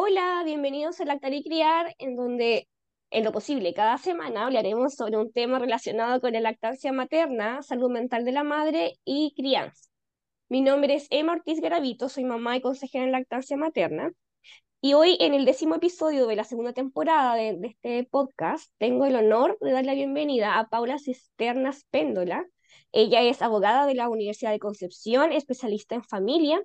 Hola, bienvenidos a Lactar y Criar, en donde, en lo posible, cada semana hablaremos sobre un tema relacionado con la lactancia materna, salud mental de la madre y crianza. Mi nombre es Emma Ortiz Garavito, soy mamá y consejera en lactancia materna. Y hoy, en el décimo episodio de la segunda temporada de, de este podcast, tengo el honor de dar la bienvenida a Paula Cisternas Péndola. Ella es abogada de la Universidad de Concepción, especialista en familia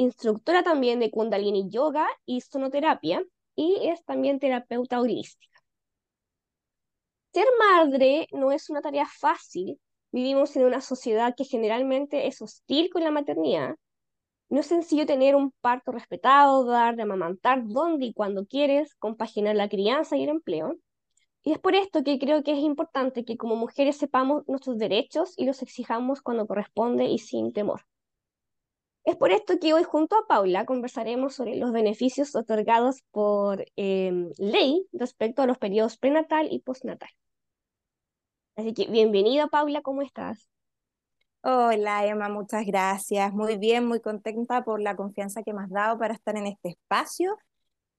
instructora también de Kundalini Yoga y Sonoterapia, y es también terapeuta holística. Ser madre no es una tarea fácil. Vivimos en una sociedad que generalmente es hostil con la maternidad. No es sencillo tener un parto respetado, dar de amamantar donde y cuando quieres, compaginar la crianza y el empleo. Y es por esto que creo que es importante que como mujeres sepamos nuestros derechos y los exijamos cuando corresponde y sin temor. Es por esto que hoy junto a Paula conversaremos sobre los beneficios otorgados por em, ley respecto a los periodos prenatal y postnatal. Así que bienvenida Paula, ¿cómo estás? Hola Emma, muchas gracias. Muy bien, muy contenta por la confianza que me has dado para estar en este espacio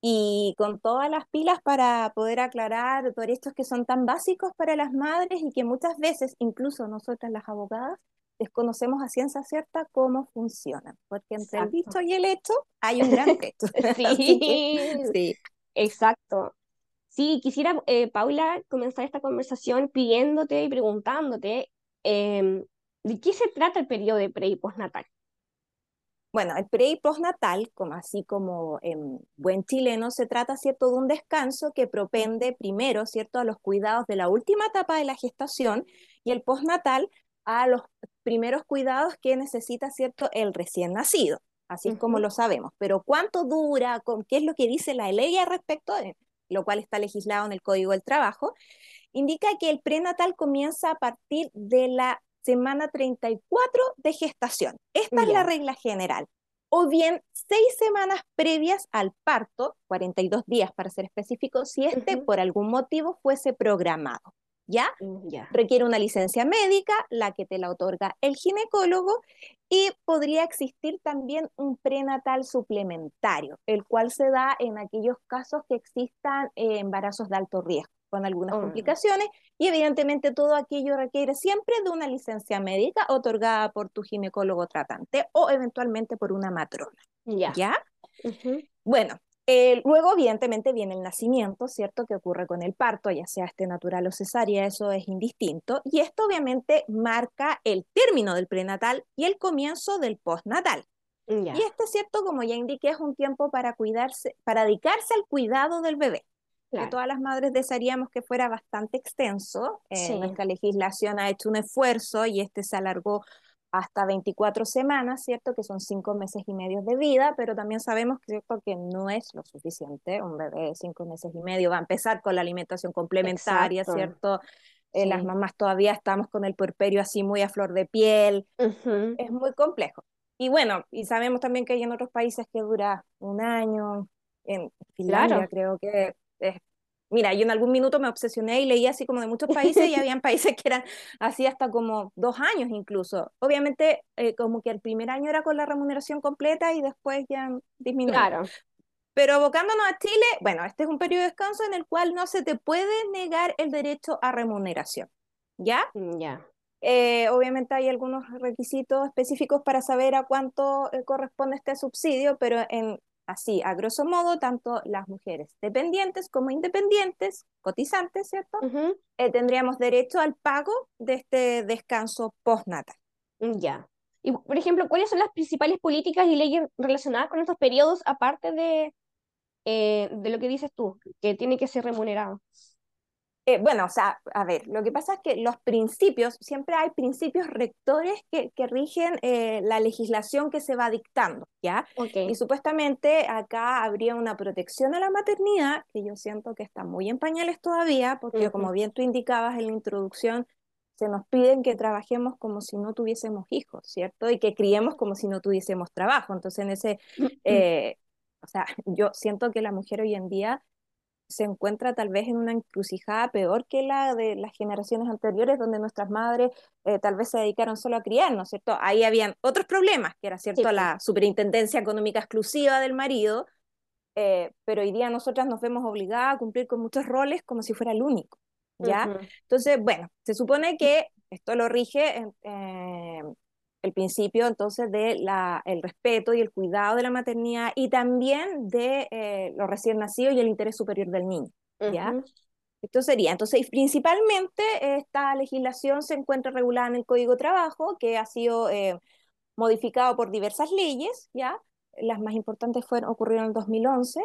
y con todas las pilas para poder aclarar todos estos que son tan básicos para las madres y que muchas veces, incluso nosotras las abogadas, desconocemos a ciencia cierta cómo funcionan, porque entre el dicho y el hecho hay un gran trecho. sí, sí, exacto. Sí, quisiera, eh, Paula, comenzar esta conversación pidiéndote y preguntándote em, de qué se trata el periodo de pre y postnatal. Bueno, el pre y postnatal, como así como en buen chileno, se trata, ¿cierto?, de un descanso que propende primero, ¿cierto?, a los cuidados de la última etapa de la gestación y el postnatal a los primeros cuidados que necesita, ¿cierto?, el recién nacido, así es como lo sabemos. Pero cuánto dura, con, qué es lo que dice la ley al respecto, de, lo cual está legislado en el Código del Trabajo, indica que el prenatal comienza a partir de la semana 34 de gestación. Esta es la regla general. O bien seis semanas previas al parto, 42 días para ser específico, si este por algún motivo fuese programado. Mm, ¿ya? Requiere una licencia médica, la que te la otorga el ginecólogo, y podría existir también un prenatal suplementario, el cual se da en aquellos casos que existan eh, embarazos de alto riesgo, con algunas oh. complicaciones, y evidentemente todo aquello requiere siempre de una licencia médica otorgada por tu ginecólogo tratante o eventualmente por una matrona. ¿Ya? ¿Ya? Bueno, eh, luego, evidentemente, viene el nacimiento, ¿cierto? Que ocurre con el parto, ya sea este natural o cesárea, eso es indistinto. Y esto obviamente marca el término del prenatal y el comienzo del postnatal. Y este, ¿cierto? Como ya indiqué, es un tiempo para cuidarse, para dedicarse al cuidado del bebé. Que todas las madres desearíamos que fuera bastante extenso. Eh, Nuestra legislación ha hecho un esfuerzo y este se alargó hasta 24 semanas, ¿cierto? Que son cinco meses y medio de vida, pero también sabemos ¿cierto? que no es lo suficiente. Un bebé de cinco meses y medio va a empezar con la alimentación complementaria, ¿cierto? Eh, las mamás todavía estamos con el puerperio así muy a flor de piel. Es muy complejo. Y bueno, y sabemos también que hay en otros países que dura un año. En Finlandia creo que es Mira, yo en algún minuto me obsesioné y leí así como de muchos países y habían países que eran así hasta como dos años incluso. Obviamente, eh, como que el primer año era con la remuneración completa y después ya disminuyó. Claro. Pero abocándonos a Chile, bueno, este es un periodo de descanso en el cual no se te puede negar el derecho a remuneración. ¿Ya? Mm, ya. Eh, obviamente hay algunos requisitos específicos para saber a cuánto eh, corresponde este subsidio, pero en Así, a grosso modo, tanto las mujeres dependientes como independientes, cotizantes, ¿cierto? Eh, tendríamos derecho al pago de este descanso postnatal. Ya. Y, por ejemplo, ¿cuáles son las principales políticas y leyes relacionadas con estos periodos, aparte de, eh, de lo que dices tú, que tiene que ser remunerado? Eh, bueno, o sea, a ver, lo que pasa es que los principios, siempre hay principios rectores que, que rigen eh, la legislación que se va dictando, ¿ya? Y supuestamente acá habría una protección a la maternidad, que yo siento que está muy en pañales todavía, porque como bien tú indicabas en la introducción, se nos piden que trabajemos como si no tuviésemos hijos, ¿cierto? Y que criemos como si no tuviésemos trabajo. Entonces, en ese, eh, o sea, yo siento que la mujer hoy en día se encuentra tal vez en una encrucijada peor que la de las generaciones anteriores, donde nuestras madres eh, tal vez se dedicaron solo a criar, ¿no es cierto? Ahí habían otros problemas, que era cierto la superintendencia económica exclusiva del marido, eh, pero hoy día nosotras nos vemos obligadas a cumplir con muchos roles como si fuera el único, ¿ya? Entonces, bueno, se supone que esto lo rige eh, el principio entonces de la, el respeto y el cuidado de la maternidad y también de eh, los recién nacidos y el interés superior del niño, ¿ya? Esto sería, entonces, principalmente esta legislación se encuentra regulada en el Código de Trabajo, que ha sido modificado por diversas leyes, ¿ya? Las más importantes fueron, ocurrieron en el 2011,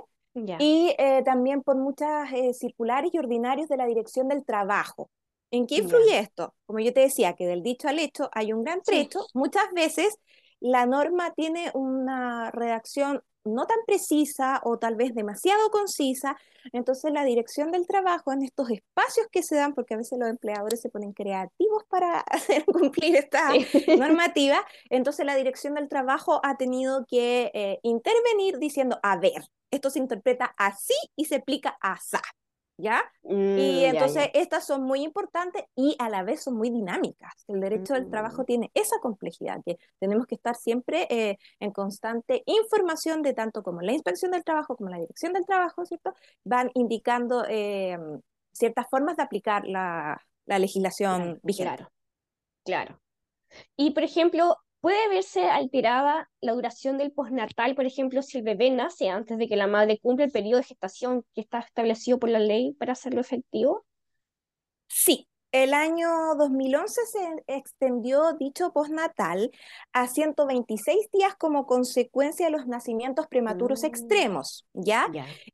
y eh, también por muchas eh, circulares y ordinarios de la Dirección del Trabajo. ¿En qué influye esto? Como yo te decía, que del dicho al hecho hay un gran trecho. Muchas veces la norma tiene una redacción no tan precisa o tal vez demasiado concisa, entonces la dirección del trabajo en estos espacios que se dan, porque a veces los empleadores se ponen creativos para hacer cumplir esta normativa, entonces la dirección del trabajo ha tenido que eh, intervenir diciendo, a ver, esto se interpreta así y se aplica así. ¿Ya? Mm, y entonces estas son muy importantes y a la vez son muy dinámicas. El derecho del trabajo mm. tiene esa complejidad, que tenemos que estar siempre eh, en constante información de tanto como la inspección del trabajo como la dirección del trabajo, ¿cierto? Van indicando eh, ciertas formas de aplicar la, legislación vigente. Claro, claro. Y por ejemplo, ¿Puede verse alterada la duración del postnatal, por ejemplo, si el bebé nace antes de que la madre cumpla el periodo de gestación que está establecido por la ley para hacerlo efectivo? Sí, el año 2011 se extendió dicho postnatal a 126 días como consecuencia de los nacimientos prematuros mm. extremos, ¿ya?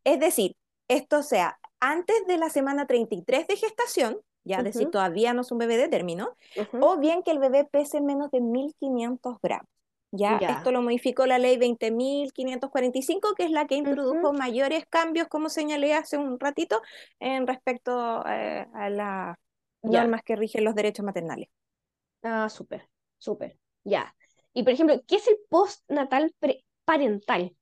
Es decir, esto sea antes de la semana 33 de gestación, ya decir, todavía no es un bebé de término, o bien que el bebé pese menos de 1.500 gramos. Ya, esto lo modificó la ley 20.545, que es la que introdujo mayores cambios, como señalé hace un ratito, en respecto eh, a las normas que rigen los derechos maternales. Ah, súper, súper, ya. Y por ejemplo, ¿qué es el postnatal parental?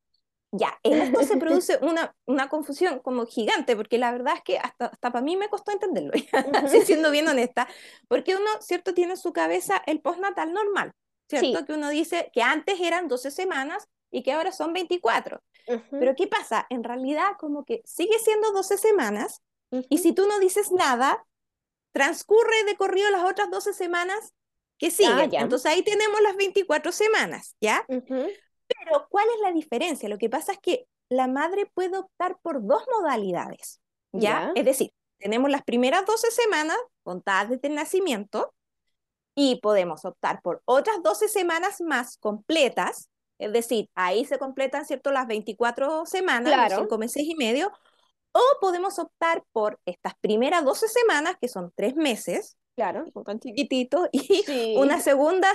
Ya, en esto se produce una, una confusión como gigante, porque la verdad es que hasta, hasta para mí me costó entenderlo, siendo bien honesta, porque uno, ¿cierto?, tiene en su cabeza el postnatal normal, ¿cierto? Que uno dice que antes eran 12 semanas y que ahora son 24. Pero ¿qué pasa? En realidad como que sigue siendo 12 semanas y si tú no dices nada, transcurre de corrido las otras 12 semanas que ah, siguen. Entonces ahí tenemos las 24 semanas, ¿ya? Pero, ¿cuál es la diferencia? Lo que pasa es que la madre puede optar por dos modalidades, ¿ya? Es decir, tenemos las primeras 12 semanas contadas desde el nacimiento y podemos optar por otras 12 semanas más completas, es decir, ahí se completan, ¿cierto?, las 24 semanas, claro. los 5 meses y medio, o podemos optar por estas primeras 12 semanas, que son 3 meses, Claro. Son tan chiquititos. Y una, segunda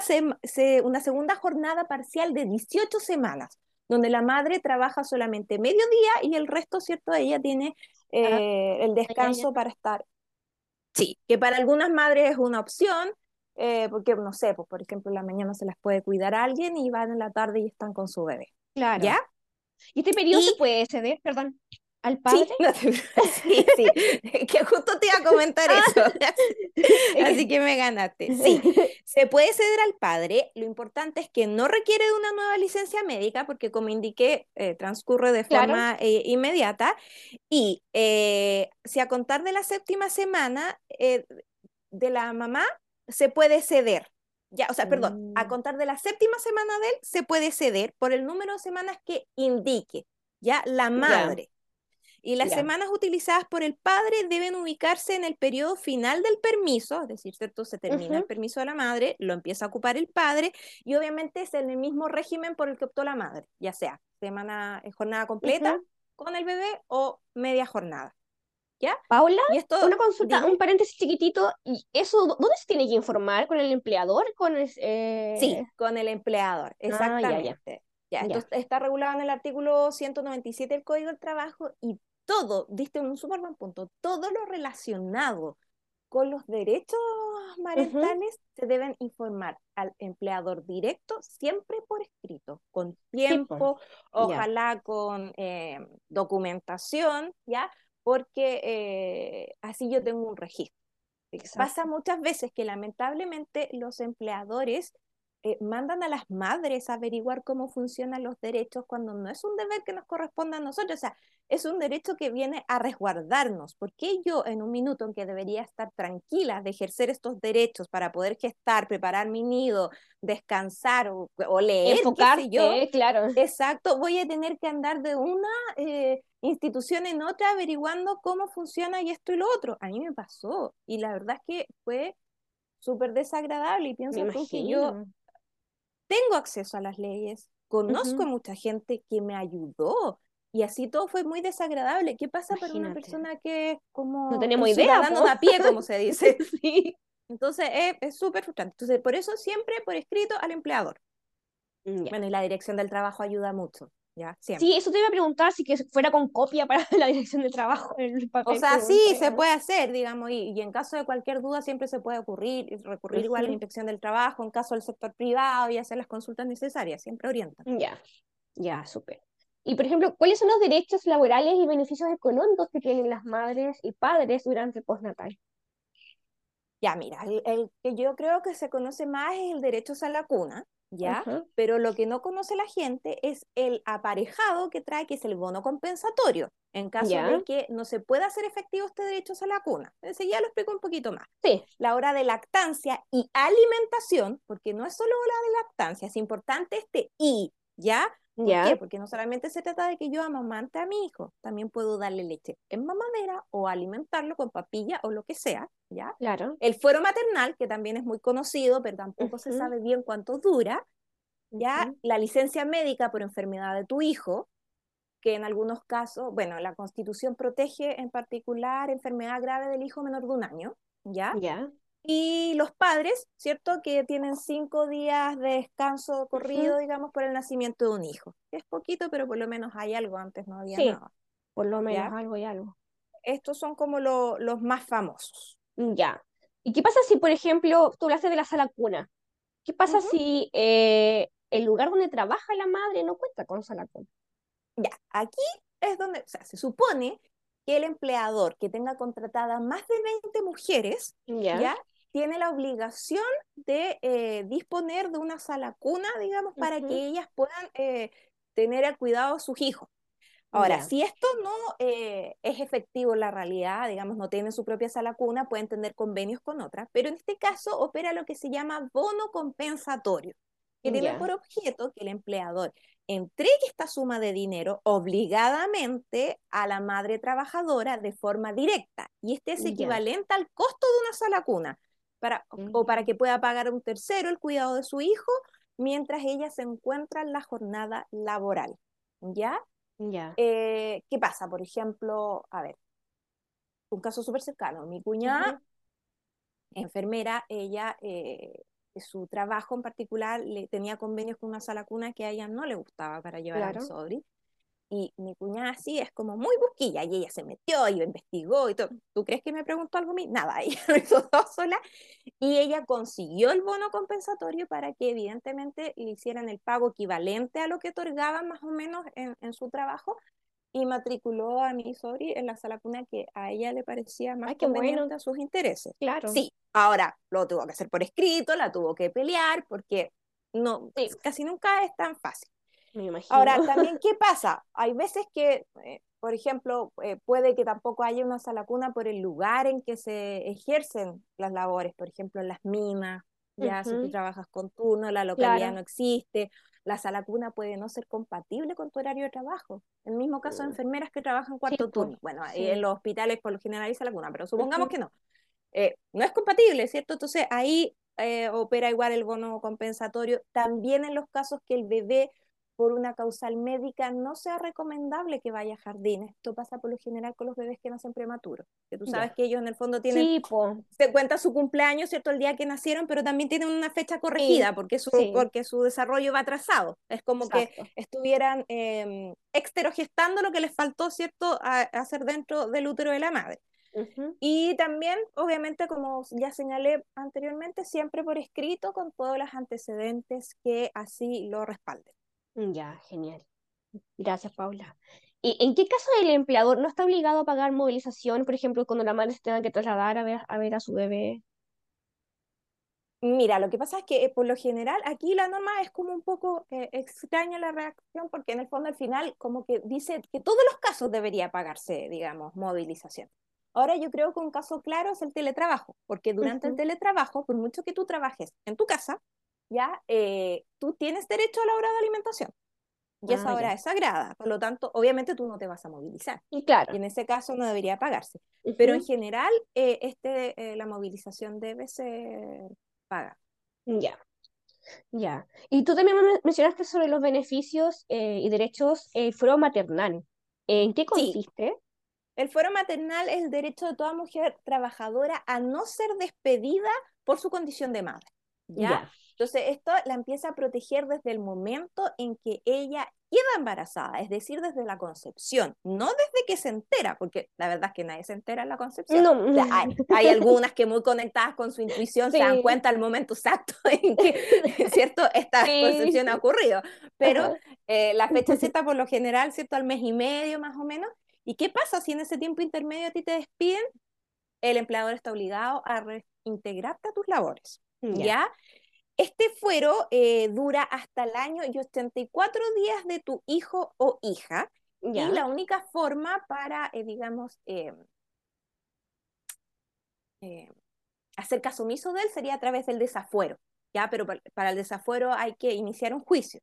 una segunda jornada parcial de 18 semanas, donde la madre trabaja solamente medio día y el resto, ¿cierto? Ella tiene eh, el descanso para estar. Sí, que para algunas madres es una opción, eh, porque no sé, pues por ejemplo, en la mañana se las puede cuidar a alguien y van en la tarde y están con su bebé. Claro. ¿Ya? ¿Y este periodo se puede ceder, perdón? ¿Al padre? Sí, sí, que justo te iba a comentar ah. eso. Así que me ganaste. Sí, se puede ceder al padre. Lo importante es que no requiere de una nueva licencia médica, porque como indiqué, eh, transcurre de forma eh, inmediata. Y eh, si a contar de la séptima semana de la mamá, se puede ceder. Ya, o sea, perdón, a mm. contar de la séptima semana de él, se puede ceder por el número de semanas que indique, ya, la madre. Y las semanas utilizadas por el padre deben ubicarse en el periodo final del permiso, es decir, ¿cierto? Se termina el permiso de la madre, lo empieza a ocupar el padre y obviamente es en el mismo régimen por el que optó la madre, ya sea semana, eh, jornada completa con el bebé o media jornada. ¿Ya? Paula, y esto, una consulta, un paréntesis chiquitito, ¿y eso dónde se tiene que informar? ¿Con el empleador? Con eh? Sí, con el empleador, ah, exactamente. ya, entonces está regulado en el artículo 197 del Código del Trabajo y todo, diste un súper buen punto, todo lo relacionado con los derechos maritales se deben informar al empleador directo siempre por escrito, con tiempo, ojalá con eh, documentación, ¿ya? Porque eh, así yo tengo un registro. Pasa muchas veces que lamentablemente los empleadores eh, mandan a las madres a averiguar cómo funcionan los derechos cuando no es un deber que nos corresponda a nosotros, o sea, es un derecho que viene a resguardarnos. ¿Por qué yo en un minuto en que debería estar tranquila de ejercer estos derechos para poder gestar, preparar mi nido, descansar o, leer, Enfocarte, yo, claro. Exacto, voy a tener que andar de una eh, institución en otra averiguando cómo funciona y esto y lo otro. A mí me pasó y la verdad es que fue súper desagradable y pienso tú que yo tengo acceso a las leyes, conozco a mucha gente que me ayudó y así todo fue muy desagradable. ¿Qué pasa para una persona que es como no tenemos idea, dando a pie, como se dice? sí. Entonces es súper frustrante. Entonces, por eso siempre por escrito al empleador. Mm, bueno, y la dirección del trabajo ayuda mucho. Sí, eso te iba a preguntar si que fuera con copia para la dirección de trabajo. El papel o sea, sí, se puede hacer, digamos, y, en caso de cualquier duda siempre se puede ocurrir, recurrir igual a la inspección del trabajo, en caso del sector privado y hacer las consultas necesarias, siempre orientan. Ya, ya, súper. Y por ejemplo, ¿cuáles son los derechos laborales y beneficios económicos que tienen las madres y padres durante el postnatal? Ya, mira, el, que yo creo que se conoce más es el derecho a la cuna, ¿ya? Pero lo que no conoce la gente es el aparejado que trae, que es el bono compensatorio, en caso de que no se pueda hacer efectivo este derecho a la cuna. ya lo explico un poquito más. Sí. La hora de lactancia y alimentación, porque no es solo hora de lactancia, es importante este y, ¿ya? ¿Por qué? Porque no solamente se trata de que yo amamante a mi hijo, también puedo darle leche en mamadera o alimentarlo con papilla o lo que sea, ¿ya? Claro. El fuero maternal, que también es muy conocido, pero tampoco se sabe bien cuánto dura, ¿ya? La licencia médica por enfermedad de tu hijo, que en algunos casos, bueno, la Constitución protege en particular enfermedad grave del hijo menor de un año, ¿ya? Ya. Y los padres, ¿cierto? Que tienen cinco días de descanso corrido, digamos, por el nacimiento de un hijo. Es poquito, pero por lo menos hay algo, antes no había nada. Por lo menos algo y algo. Estos son como los más famosos. Mm, ya. ¿Y qué pasa si, por ejemplo, tú hablaste de la sala cuna? ¿Qué pasa si eh, el lugar donde trabaja la madre no cuenta con sala cuna? Ya, aquí es donde, o sea, se supone que el empleador que tenga contratada más de 20 mujeres, ¿ya? Tiene la obligación de eh, disponer de una sala cuna, digamos, para que ellas puedan eh, tener el cuidado de sus hijos. Ahora, si esto no eh, es efectivo en la realidad, digamos, no tienen su propia sala cuna, pueden tener convenios con otras, pero en este caso opera lo que se llama bono compensatorio, que tiene por objeto que el empleador entregue esta suma de dinero obligadamente a la madre trabajadora de forma directa, y este es equivalente al costo de una sala cuna para, o para que pueda pagar un tercero el cuidado de su hijo mientras ella se encuentra en la jornada laboral. ¿Ya? Ya. Eh, ¿Qué pasa? Por ejemplo, a ver, un caso súper cercano. Mi cuñada, enfermera, ella, eh, su trabajo en particular, le tenía convenios con una sala cuna que a ella no le gustaba para llevar a al sobri. Y mi cuñada sí es como muy busquilla y ella se metió y investigó y todo. ¿Tú crees que me preguntó algo a mí? Nada, ella lo hizo todo sola y ella consiguió el bono compensatorio para que evidentemente le hicieran el pago equivalente a lo que otorgaban más o menos en, en su trabajo y matriculó a mi sobri en la sala cuna que a ella le parecía más conveniente a sus intereses. Claro. Sí, ahora lo tuvo que hacer por escrito, la tuvo que pelear porque no, casi nunca es tan fácil. Ahora, también, ¿qué pasa? Hay veces que, eh, por ejemplo, eh, puede que tampoco haya una sala cuna por el lugar en que se ejercen las labores, por ejemplo, en las minas, ya si tú trabajas con turno, la localidad no existe, la sala cuna puede no ser compatible con tu horario de trabajo. En el mismo caso de mm. enfermeras que trabajan cuarto turno. Bueno, en los hospitales por lo general hay sala cuna, pero supongamos que no. Eh, no es compatible, ¿cierto? Entonces ahí opera igual el bono compensatorio. También en los casos que el bebé por una causal médica no sea recomendable que vaya a jardín. Esto pasa por lo general con los bebés que nacen prematuros. Que tú sabes que ellos en el fondo tienen, se cuenta su cumpleaños, ¿cierto? El día que nacieron, pero también tienen una fecha corregida porque, su, porque su desarrollo va atrasado. Es como que estuvieran eh, exterogestando lo que les faltó, ¿cierto? A, hacer dentro del útero de la madre. Y también, obviamente, como ya señalé anteriormente, siempre por escrito con todos los antecedentes que así lo respalden. Mm, ya, genial. Gracias, Paula. ¿Y en qué caso el empleador no está obligado a pagar movilización, por ejemplo, cuando la madre se tenga que trasladar a ver, a ver a su bebé? Mira, lo que pasa es que eh, por lo general aquí la norma es como un poco eh, extraña la reacción porque en el fondo al final como que dice que todos los casos debería pagarse, digamos, movilización. Ahora yo creo que un caso claro es el teletrabajo, porque durante el teletrabajo, por mucho que tú trabajes en tu casa, ya eh, tú tienes derecho a la hora de alimentación. Y esa ah, hora es sagrada, por lo tanto, obviamente tú no te vas a movilizar. Y claro. Y en ese caso no debería pagarse. Pero en general, este, la movilización debe ser paga. Ya, ya. Y tú también mencionaste sobre los beneficios eh, y derechos del fuero maternal. ¿En qué consiste? El fuero maternal es el derecho de toda mujer trabajadora a no ser despedida por su condición de madre. ¿ya? Entonces, esto la empieza a proteger desde el momento en que ella queda embarazada, es decir, desde la concepción, no desde que se entera, porque la verdad es que nadie se entera en la concepción. hay, algunas que muy conectadas con su intuición se dan cuenta al momento exacto en que, ¿cierto?, esta concepción ha ocurrido. Pero eh, la fecha exacta por lo general, ¿cierto?, al mes y medio más o menos. ¿Y qué pasa si en ese tiempo intermedio a ti te despiden? El empleador está obligado a reintegrarte a tus labores. ¿Ya? Este fuero eh, dura hasta el año y 84 días de tu hijo o hija. Y la única forma para, eh, digamos, eh, hacer caso omiso de él sería a través del desafuero. ¿ya? Pero para, el desafuero hay que iniciar un juicio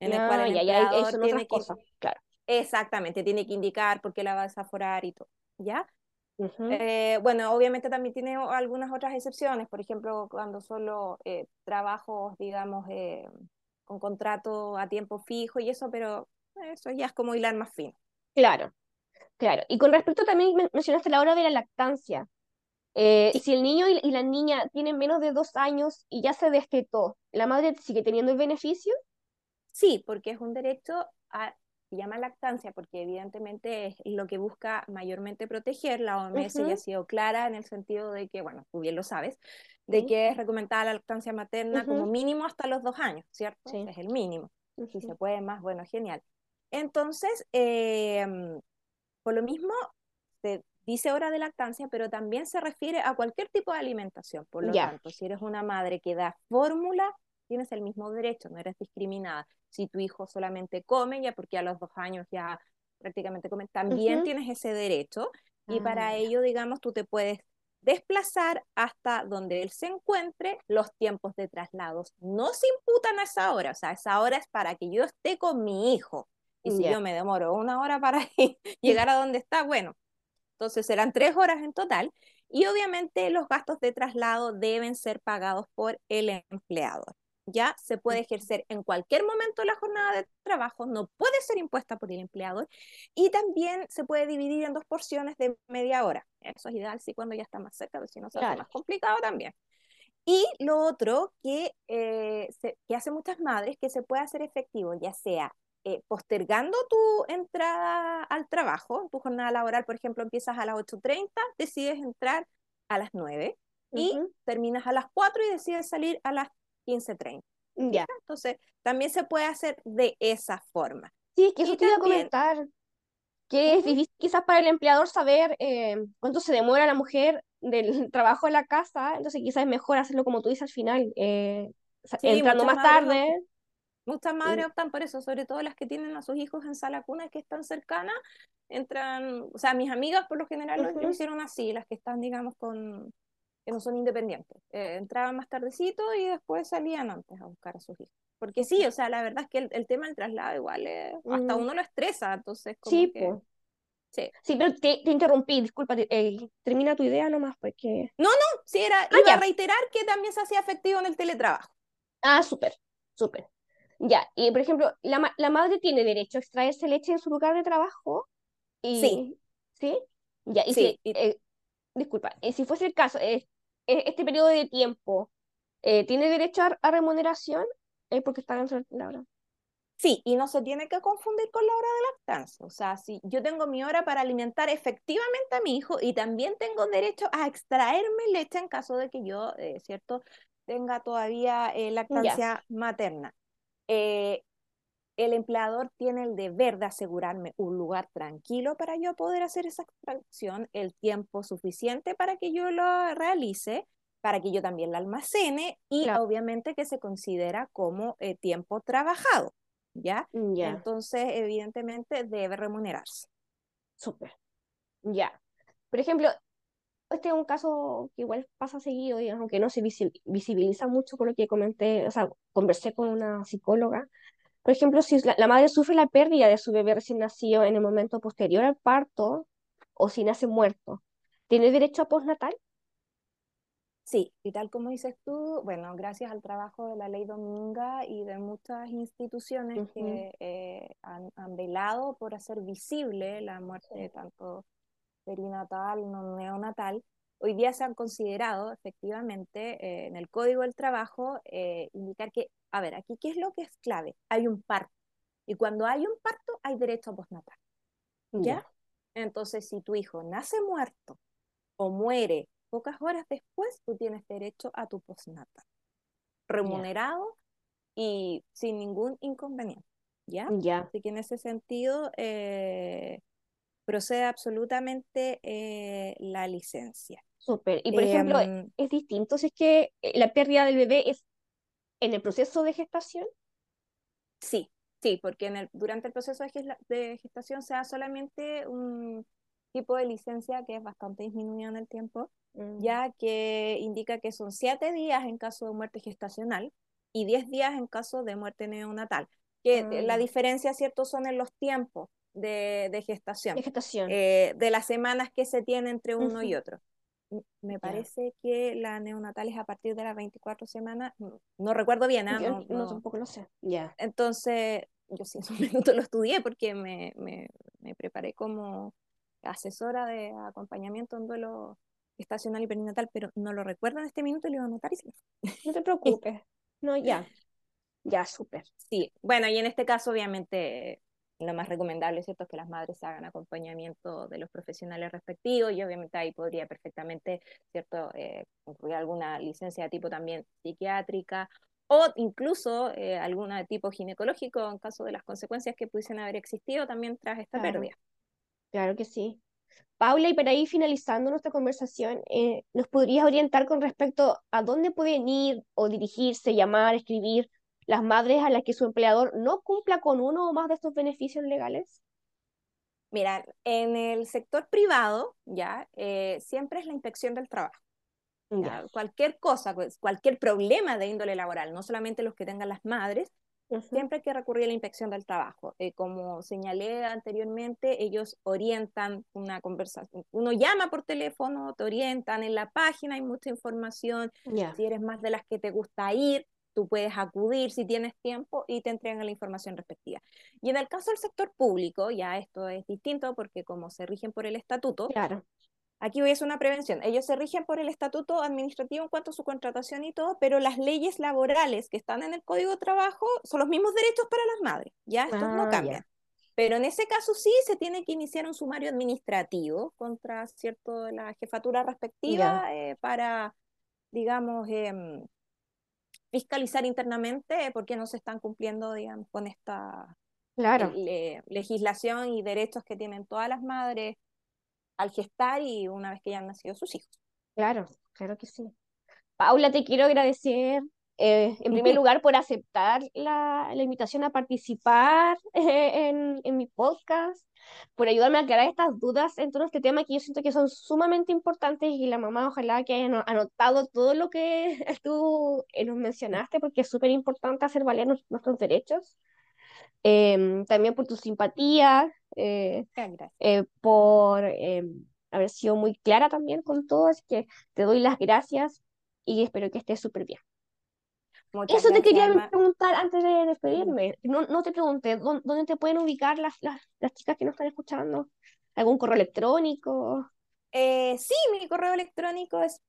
en el cual el empleador tiene que... Claro. Exactamente, tiene que indicar por qué la va a desaforar y todo. ¿Ya? Eh, bueno, obviamente también tiene algunas otras excepciones, por ejemplo, cuando solo eh, trabajos, digamos, eh, con contrato a tiempo fijo y eso, pero eso ya es como hilar más fino. Claro, claro. Y con respecto también mencionaste la hora de la lactancia. Si el niño y la niña tienen menos de dos años y ya se destetó, ¿la madre sigue teniendo el beneficio? Sí, porque es un derecho a llama lactancia porque evidentemente es lo que busca mayormente proteger. La OMS ya ha sido clara en el sentido de que, bueno, tú bien lo sabes, de que es recomendada la lactancia materna como mínimo hasta los dos años, ¿cierto? Es el mínimo. Si se puede más, bueno, genial. Entonces, em, por lo mismo, se dice hora de lactancia, pero también se refiere a cualquier tipo de alimentación. Por lo tanto, si eres una madre que da fórmula, tienes el mismo derecho, no eres discriminada si tu hijo solamente come, ya porque a los dos años ya prácticamente come, también tienes ese derecho. Y para ah, ello, digamos, tú te puedes desplazar hasta donde él se encuentre, los tiempos de traslados no se imputan a esa hora, o sea, esa hora es para que yo esté con mi hijo. Y si yo me demoro una hora para llegar a donde está, bueno, entonces serán tres horas en total. Y obviamente los gastos de traslado deben ser pagados por el empleador ya se puede ejercer en cualquier momento de la jornada de trabajo, no puede ser impuesta por el empleador y también se puede dividir en dos porciones de media hora. Eso es ideal si cuando ya está más cerca, pero si no se hace más complicado también. Y lo otro que, eh, que hace muchas madres, que se puede hacer efectivo, ya sea eh, postergando tu entrada al trabajo, tu jornada laboral, por ejemplo, empiezas a las 8.30, decides entrar a las 9 y terminas a las 4 y decides salir a las 15-30. Ya. Entonces, también se puede hacer de esa forma. Sí, que eso te iba a comentar, que es difícil quizás para el empleador saber eh, cuánto se demora la mujer del trabajo en la casa, entonces quizás es mejor hacerlo como tú dices al final, eh, entrando más tarde. Muchas madres optan por eso, sobre todo las que tienen a sus hijos en sala cuna que están cercanas, entran, o sea, mis amigas por lo general lo hicieron así, las que están, digamos, con, que no son independientes. Eh, entraban más tardecito y después salían antes a buscar a sus hijos. Porque sí, o sea, la verdad es que el, tema del traslado igual hasta uno lo estresa, entonces como sí, que... Sí. sí, pero te, interrumpí, disculpa, eh, termina tu idea nomás, porque... No, no, sí, era, ah, iba a reiterar que también se hacía efectivo en el teletrabajo. Ah, súper, súper. Ya, y por ejemplo, la, la madre tiene derecho a extraerse leche en su lugar de trabajo. Y, sí. ¿Sí? Ya, y sí, si, eh, disculpa, si fuese el caso, e-, este periodo de tiempo, eh, ¿tiene derecho a, remuneración? Eh, porque está en la hora. Sí, y no se tiene que confundir con la hora de lactancia. O sea, si yo tengo mi hora para alimentar efectivamente a mi hijo y también tengo derecho a extraerme leche en caso de que yo, eh, ¿cierto?, tenga todavía eh, lactancia materna. El empleador tiene el deber de asegurarme un lugar tranquilo para yo poder hacer esa extracción, el tiempo suficiente para que yo lo realice para que yo también la almacene y Claro. obviamente que se considera como eh, tiempo trabajado, ¿ya? Ya, Entonces, evidentemente debe remunerarse. súper. Ya. Por ejemplo, este es un caso que igual pasa seguido, y aunque no se visi- visibiliza mucho por lo que comenté, o sea, conversé con una psicóloga. Por ejemplo, si la, la madre sufre la pérdida de su bebé recién nacido en el momento posterior al parto o si nace muerto, ¿tiene derecho a postnatal? Sí, y tal como dices tú, bueno, gracias al trabajo de la ley Dominga y de muchas instituciones que eh, han, han velado por hacer visible la muerte tanto perinatal, no neonatal, hoy día se han considerado efectivamente eh, en el Código del Trabajo eh, indicar que, a ver, aquí qué es lo que es clave, hay un parto, y cuando hay un parto hay derecho a postnatal, ¿ya? Entonces, si tu hijo nace muerto o muere pocas horas después, tú tienes derecho a tu postnatal, remunerado y sin ningún inconveniente, ¿ya? Ya, Así que en ese sentido eh, procede absolutamente eh, la licencia. súper. Y por ejemplo, Em, es distinto si es que eh, la pérdida del bebé es en el proceso de gestación. sí, sí, porque en el, durante el proceso de, gestación se da solamente un tipo de licencia que es bastante disminuido en el tiempo, Mm, ya que indica que son siete días en caso de muerte gestacional y diez días en caso de muerte neonatal. Que la ya. diferencia, ¿cierto?, son en los tiempos de, de De gestación, gestación. eh, de las semanas que se tiene entre uno y otro. Me Ya. parece que la neonatal es a partir de las 24 semanas, no, no recuerdo bien, ¿ah? Yo No, no tampoco lo sé. Ya. Entonces, yo sí en su minuto lo estudié porque me, me, me preparé como asesora de acompañamiento en duelo estacional y perinatal, pero no lo recuerdo en este minuto y lo iba a anotar y se. No te preocupes. No, ya. Ya, súper. Sí, bueno, y en este caso, obviamente, lo más recomendable, ¿cierto?, es que las madres hagan acompañamiento de los profesionales respectivos y obviamente ahí podría perfectamente, ¿cierto?, eh, incluir alguna licencia de tipo también psiquiátrica o incluso eh, alguna de tipo ginecológico en caso de las consecuencias que pudiesen haber existido también tras esta Claro. pérdida. Claro que sí. Paula, y para ir finalizando nuestra conversación, eh, ¿nos podrías orientar con respecto a dónde pueden ir o dirigirse, llamar, escribir las madres a las que su empleador no cumpla con uno o más de estos beneficios legales? Mira, en el sector privado, ya, eh, siempre es la inspección del trabajo. Cualquier cosa, pues, cualquier problema de índole laboral, no solamente los que tengan las madres, siempre hay que recurrir a la inspección del trabajo. Eh, como señalé anteriormente, ellos orientan una conversación. Uno llama por teléfono, te orientan en la página, hay mucha información. Si eres más de las que te gusta ir, tú puedes acudir si tienes tiempo y te entregan la información respectiva. Y en el caso del sector público, ya esto es distinto porque como se rigen por el estatuto, Claro. Aquí voy a hacer una prevención. Ellos se rigen por el estatuto administrativo en cuanto a su contratación y todo, pero las leyes laborales que están en el Código de Trabajo son los mismos derechos para las madres. Ya estos Ah, no cambian. Pero en ese caso sí se tiene que iniciar un sumario administrativo contra cierto la jefatura respectiva eh, para, digamos, em, fiscalizar internamente por qué no se están cumpliendo, digamos, con esta Claro. le- legislación y derechos que tienen todas las madres al gestar y una vez que ya han nacido sus hijos. Claro, claro que sí. Paula, te quiero agradecer, eh, en primer lugar, por aceptar la, la invitación a participar eh, en, en mi podcast, por ayudarme a aclarar estas dudas en torno a este tema que yo siento que son sumamente importantes y la mamá ojalá que haya ano- anotado todo lo que tú eh, nos mencionaste, porque es súper importante hacer valer nues- nuestros derechos. Em, también por tu simpatía, eh, Gracias. eh, por eh, haber sido muy clara también con todo, así que te doy las gracias y espero que estés súper bien. Muchas Eso te quería Alma. preguntar antes de despedirme. No, no te pregunté, ¿dó- ¿dónde te pueden ubicar las, las, las chicas que nos están escuchando? ¿Algún correo electrónico? Eh, sí, mi correo electrónico es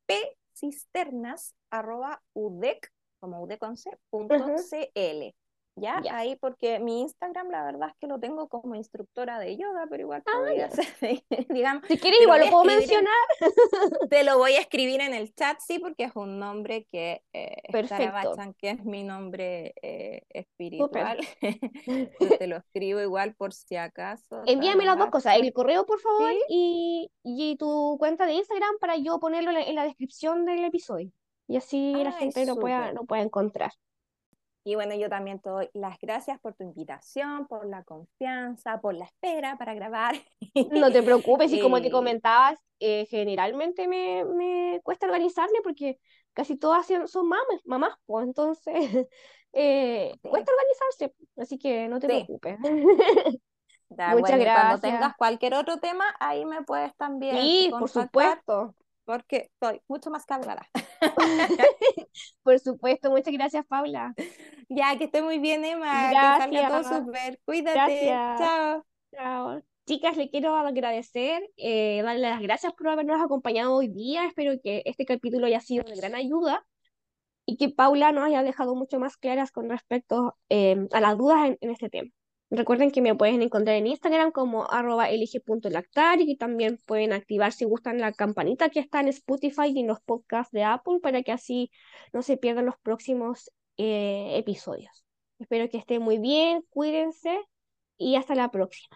pcisternas.udec, como udec con C, punto Ujú. CL. ¿Ya? Ahí porque mi Instagram la verdad es que lo tengo como instructora de yoga, pero igual Ah, podría ya. ser, digamos, Si quieres, igual lo puedo en- mencionar. te lo voy a escribir en el chat, sí, porque es un nombre que eh, que es mi nombre eh, espiritual. Te lo escribo igual por si acaso. Envíame las dos cosas, el correo por favor Sí, y, y tu cuenta de Instagram para yo ponerlo en la, en la descripción del episodio. y así la gente lo pueda, lo pueda encontrar. Y bueno, yo también te doy las gracias por tu invitación, por la confianza, por la espera para grabar. No te preocupes, y como te Eh, comentabas, eh, generalmente me, me cuesta organizarme porque casi todas son son mamás, pues entonces eh, sí, cuesta organizarse, así que no te sí. preocupes. Muchas bueno, y cuando gracias. tengas cualquier otro tema, ahí me puedes también Sí, por supuesto, porque estoy mucho más cargada. por supuesto, muchas gracias, Paula. Ya, que esté muy bien, Emma, que salga Gracias, todo súper. Cuídate. gracias. Chao. Chao. Chicas, le quiero agradecer, eh, darle las gracias por habernos acompañado hoy día. Espero que este capítulo haya sido de gran ayuda y que Paula nos haya dejado mucho más claras con respecto eh, a las dudas en, en este tema. Recuerden que me pueden encontrar en Instagram como arroba elige.lactar y que también pueden activar si gustan la campanita que está en Spotify y en los podcasts de Apple para que así no se pierdan los próximos eh, episodios. Espero que estén muy bien, cuídense y hasta la próxima.